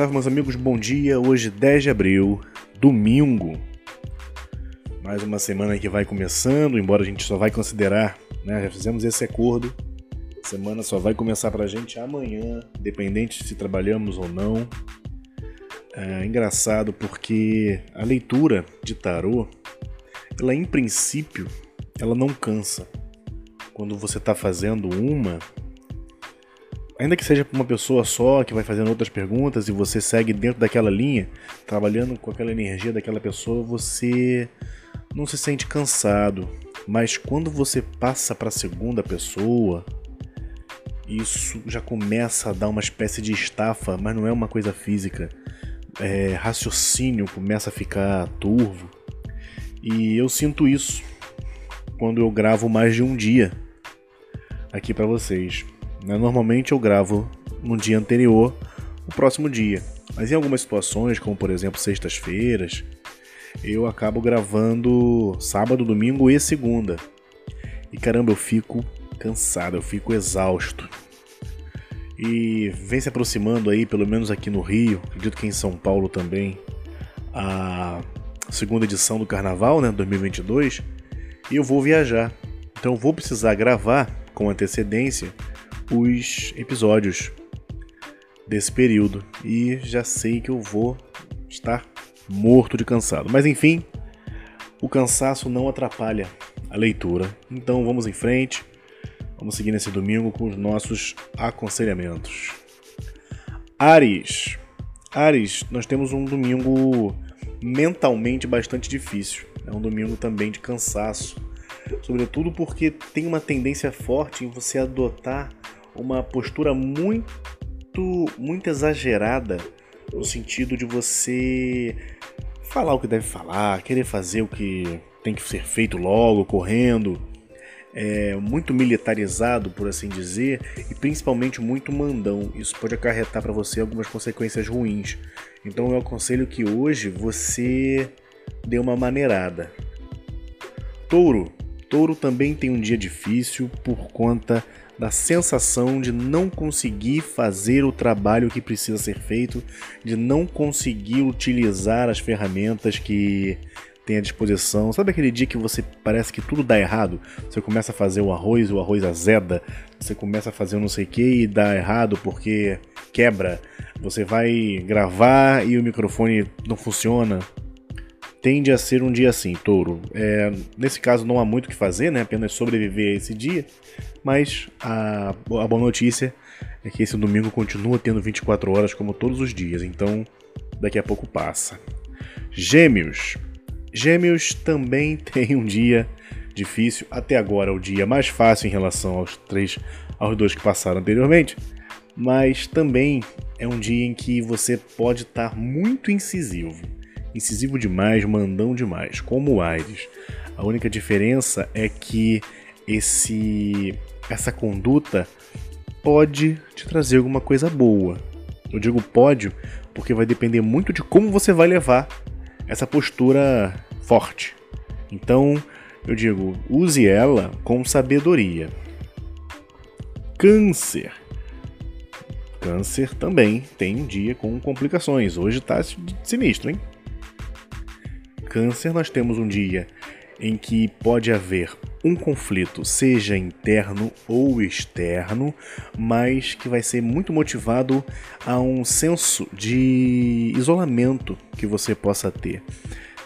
salve meus amigos, bom dia. Hoje 10 de abril, domingo. Mais uma semana que vai começando, embora a gente só vai considerar, né? Já fizemos esse acordo. Semana só vai começar pra gente amanhã, independente se trabalhamos ou não. É engraçado porque a leitura de tarô, ela em princípio, ela não cansa. Quando você está fazendo uma, ainda que seja para uma pessoa só que vai fazendo outras perguntas e você segue dentro daquela linha, trabalhando com aquela energia daquela pessoa, você não se sente cansado. Mas quando você passa para a segunda pessoa, isso já começa a dar uma espécie de estafa, mas não é uma coisa física. É, raciocínio começa a ficar turvo. E eu sinto isso quando eu gravo mais de um dia aqui para vocês. Né? Normalmente eu gravo no dia anterior, o próximo dia. Mas em algumas situações, como por exemplo sextas-feiras, eu acabo gravando sábado, domingo e segunda. E caramba, eu fico cansado, eu fico exausto. E vem se aproximando aí, pelo menos aqui no Rio, acredito que em São Paulo também, a segunda edição do Carnaval, né, 2022, e eu vou viajar. Então eu vou precisar gravar com antecedência os episódios desse período e já sei que eu vou estar morto de cansado. Mas enfim, o cansaço não atrapalha a leitura. Então vamos em frente. Vamos seguir nesse domingo com os nossos aconselhamentos. Ares. Ares, nós temos um domingo mentalmente bastante difícil. É um domingo também de cansaço. Sobretudo porque tem uma tendência forte em você adotar uma postura muito, muito exagerada no sentido de você falar o que deve falar, querer fazer o que tem que ser feito logo, correndo, é, muito militarizado, por assim dizer, e principalmente muito mandão. Isso pode acarretar para você algumas consequências ruins. Então eu aconselho que hoje você dê uma maneirada. Touro. Touro também tem um dia difícil por conta da sensação de não conseguir fazer o trabalho que precisa ser feito, de não conseguir utilizar as ferramentas que tem à disposição. Sabe aquele dia que você parece que tudo dá errado? Você começa a fazer o arroz, o arroz azeda, você começa a fazer não sei o que e dá errado porque quebra. Você vai gravar e o microfone não funciona. Tende a ser um dia assim, touro. É, nesse caso não há muito o que fazer, né? apenas sobreviver a esse dia. Mas a, a boa notícia é que esse domingo continua tendo 24 horas como todos os dias, então daqui a pouco passa. Gêmeos. Gêmeos também tem um dia difícil, até agora o dia mais fácil em relação aos três, aos dois que passaram anteriormente, mas também é um dia em que você pode estar muito incisivo, incisivo demais, mandão demais, como o Aires. A única diferença é que esse essa conduta pode te trazer alguma coisa boa. Eu digo pode porque vai depender muito de como você vai levar essa postura forte. Então, eu digo, use ela com sabedoria. Câncer. Câncer também tem um dia com complicações. Hoje tá sinistro, hein? Câncer, nós temos um dia em que pode haver um conflito, seja interno ou externo, mas que vai ser muito motivado a um senso de isolamento que você possa ter.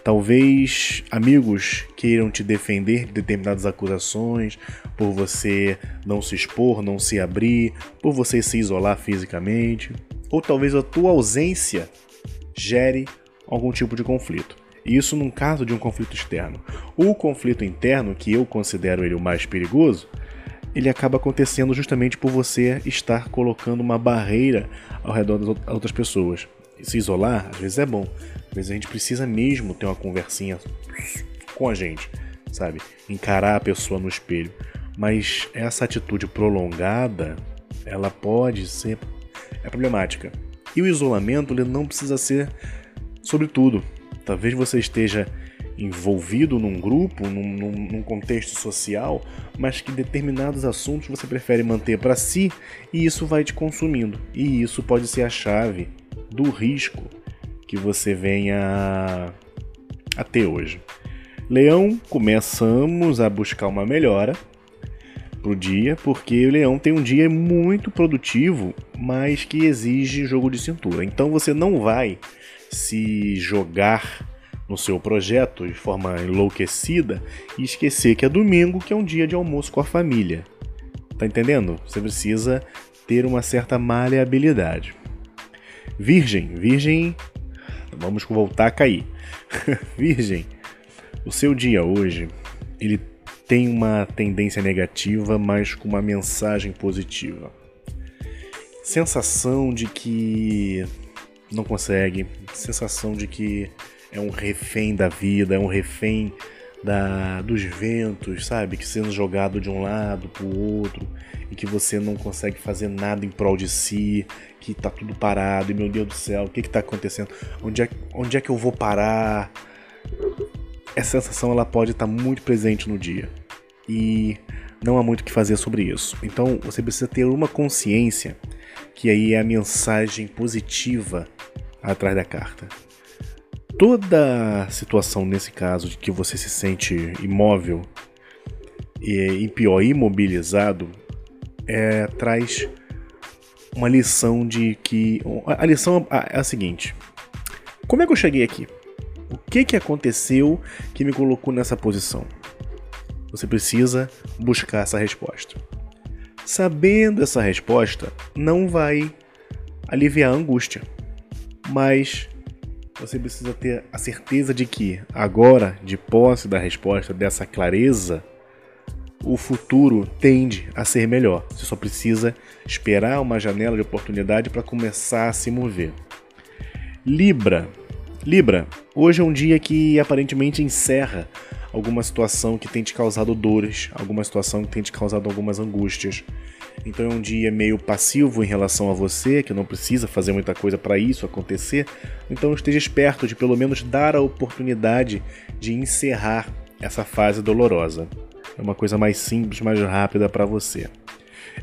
Talvez amigos queiram te defender de determinadas acusações, por você não se expor, não se abrir, por você se isolar fisicamente, ou talvez a tua ausência gere algum tipo de conflito. Isso num caso de um conflito externo. O conflito interno, que eu considero ele o mais perigoso, ele acaba acontecendo justamente por você estar colocando uma barreira ao redor das outras pessoas. Se isolar, às vezes é bom. Às vezes a gente precisa mesmo ter uma conversinha com a gente, sabe? Encarar a pessoa no espelho. Mas essa atitude prolongada, ela pode ser é problemática. E o isolamento ele não precisa ser sobre tudo. Talvez você esteja envolvido num grupo, num, num, num, contexto social, mas que determinados assuntos você prefere manter para si e isso vai te consumindo. E isso pode ser a chave do risco que você venha a ter hoje. Leão, começamos a buscar uma melhora pro dia, porque o leão tem um dia muito produtivo, mas que exige jogo de cintura. Então você não vai se jogar no seu projeto de forma enlouquecida e esquecer que é domingo, que é um dia de almoço com a família. Tá entendendo? Você precisa ter uma certa maleabilidade. Virgem, virgem, vamos voltar a cair. virgem, o seu dia hoje, ele tem uma tendência negativa, mas com uma mensagem positiva. Sensação de que não consegue, sensação de que é um refém da vida, é um refém da, dos ventos, sabe? Que sendo jogado de um lado para o outro e que você não consegue fazer nada em prol de si, que tá tudo parado e meu Deus do céu, o que que tá acontecendo? Onde é, onde é que eu vou parar? Essa sensação ela pode estar tá muito presente no dia e não há muito o que fazer sobre isso. Então você precisa ter uma consciência que aí é a mensagem positiva atrás da carta toda situação nesse caso de que você se sente imóvel e, pior, imobilizado, é, traz uma lição de que. A lição é a seguinte: como é que eu cheguei aqui? O que, que aconteceu que me colocou nessa posição? Você precisa buscar essa resposta. Sabendo essa resposta, não vai aliviar a angústia, mas você precisa ter a certeza de que, agora, de posse da resposta, dessa clareza, o futuro tende a ser melhor. Você só precisa esperar uma janela de oportunidade para começar a se mover. Libra. Libra, hoje é um dia que aparentemente encerra alguma situação que tem te causado dores, alguma situação que tem te causado algumas angústias. Então é um dia meio passivo em relação a você, que não precisa fazer muita coisa para isso acontecer. Então esteja esperto de pelo menos dar a oportunidade de encerrar essa fase dolorosa. É uma coisa mais simples, mais rápida para você.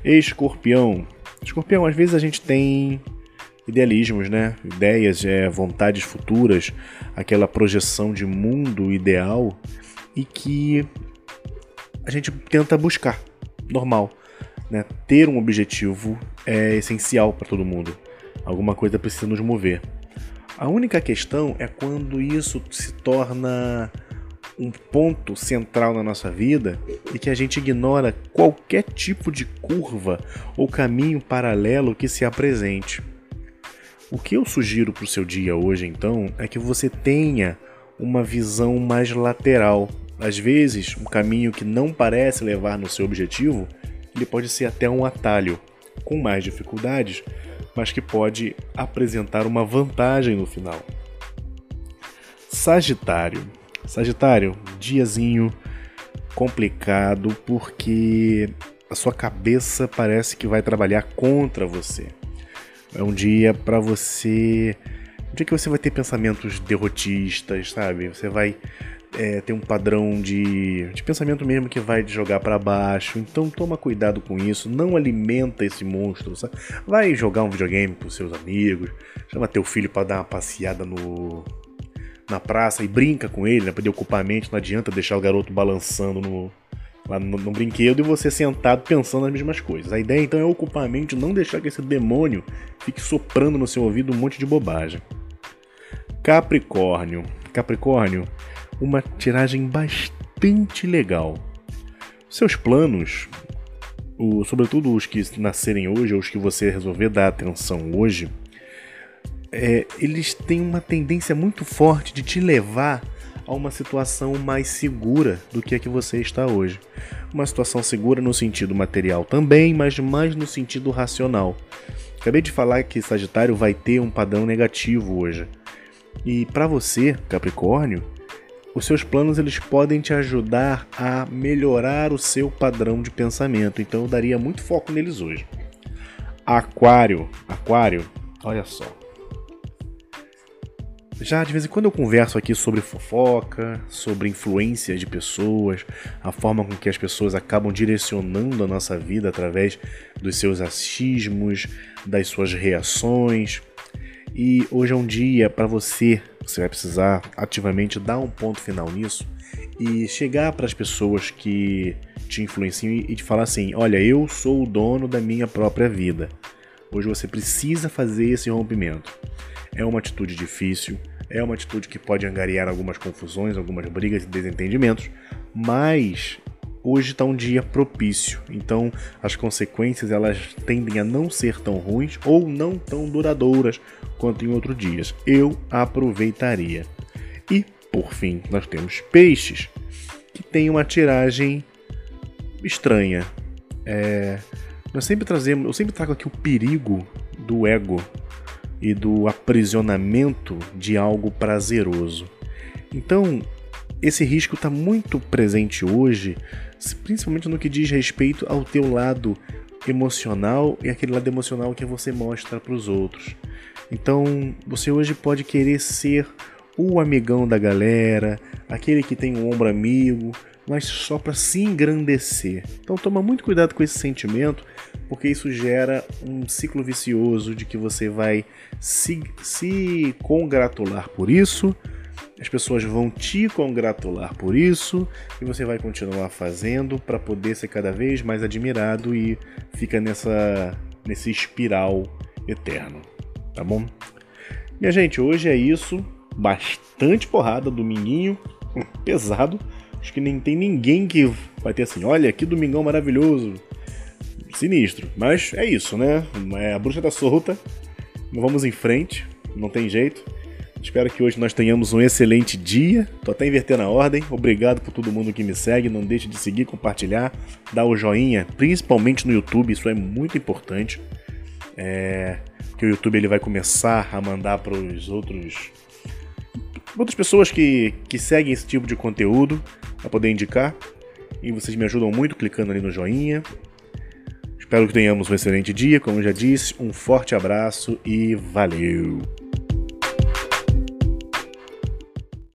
Escorpião. Escorpião, às vezes a gente tem idealismos, né? Ideias, é, vontades futuras, aquela projeção de mundo ideal e que a gente tenta buscar. Normal. Né? Ter um objetivo é essencial para todo mundo. Alguma coisa precisa nos mover. A única questão é quando isso se torna um ponto central na nossa vida e que a gente ignora qualquer tipo de curva ou caminho paralelo que se apresente. O que eu sugiro para o seu dia hoje, então, é que você tenha uma visão mais lateral. Às vezes, um caminho que não parece levar no seu objetivo ele pode ser até um atalho com mais dificuldades, mas que pode apresentar uma vantagem no final. Sagitário. Sagitário, diazinho complicado porque a sua cabeça parece que vai trabalhar contra você. É um dia para você, um dia que você vai ter pensamentos derrotistas, sabe? Você vai é, tem um padrão de, de pensamento mesmo que vai te jogar para baixo. Então toma cuidado com isso, não alimenta esse monstro. Sabe? Vai jogar um videogame com seus amigos, chama teu filho para dar uma passeada no na praça e brinca com ele, né, para ocupar a mente. Não adianta deixar o garoto balançando no, lá no, no, brinquedo e você sentado pensando nas mesmas coisas. A ideia então é ocupar a mente, não deixar que esse demônio fique soprando no seu ouvido um monte de bobagem. Capricórnio. Capricórnio, uma tiragem bastante legal. Seus planos, o, sobretudo os que nascerem hoje, ou os que você resolver dar atenção hoje, é, eles têm uma tendência muito forte de te levar a uma situação mais segura do que a que você está hoje. Uma situação segura no sentido material também, mas mais no sentido racional. Acabei de falar que Sagitário vai ter um padrão negativo hoje. E para você, Capricórnio, os seus planos eles podem te ajudar a melhorar o seu padrão de pensamento. Então eu daria muito foco neles hoje. Aquário, Aquário, olha só. Já de vez em quando eu converso aqui sobre fofoca, sobre influência de pessoas, a forma com que as pessoas acabam direcionando a nossa vida através dos seus achismos, das suas reações. E hoje é um dia para você, você vai precisar ativamente dar um ponto final nisso e chegar para as pessoas que te influenciam e te falar assim: olha, eu sou o dono da minha própria vida. Hoje você precisa fazer esse rompimento. É uma atitude difícil, é uma atitude que pode angariar algumas confusões, algumas brigas e desentendimentos, mas hoje está um dia propício. Então as consequências elas tendem a não ser tão ruins ou não tão duradouras quanto em outros dias. Eu aproveitaria. E por fim nós temos peixes que tem uma tiragem estranha. É, nós sempre trazemos, eu sempre trago aqui o perigo do ego e do aprisionamento de algo prazeroso. Então, esse risco está muito presente hoje, principalmente no que diz respeito ao teu lado emocional e aquele lado emocional que você mostra para os outros. Então, você hoje pode querer ser o amigão da galera, aquele que tem um ombro amigo, mas só para se engrandecer. Então toma muito cuidado com esse sentimento, porque isso gera um ciclo vicioso de que você vai se, se congratular por isso, as pessoas vão te congratular por isso e você vai continuar fazendo para poder ser cada vez mais admirado e fica nessa nesse espiral eterno, tá bom? Minha gente, hoje é isso, bastante porrada, dominguinho pesado. Acho que nem tem ninguém que vai ter assim, olha, que domingão maravilhoso. Sinistro. Mas é isso, né? É, a bruxa tá solta. Vamos em frente. Não tem jeito. Espero que hoje nós tenhamos um excelente dia. Tô até invertendo a ordem. Obrigado por todo mundo que me segue. Não deixe de seguir, compartilhar, dar o joinha, principalmente no YouTube. Isso é muito importante. É... Que o YouTube ele vai começar a mandar para os outros outras pessoas que, que seguem esse tipo de conteúdo para poder indicar. E vocês me ajudam muito clicando ali no joinha. Espero que tenhamos um excelente dia, como já disse. Um forte abraço e valeu!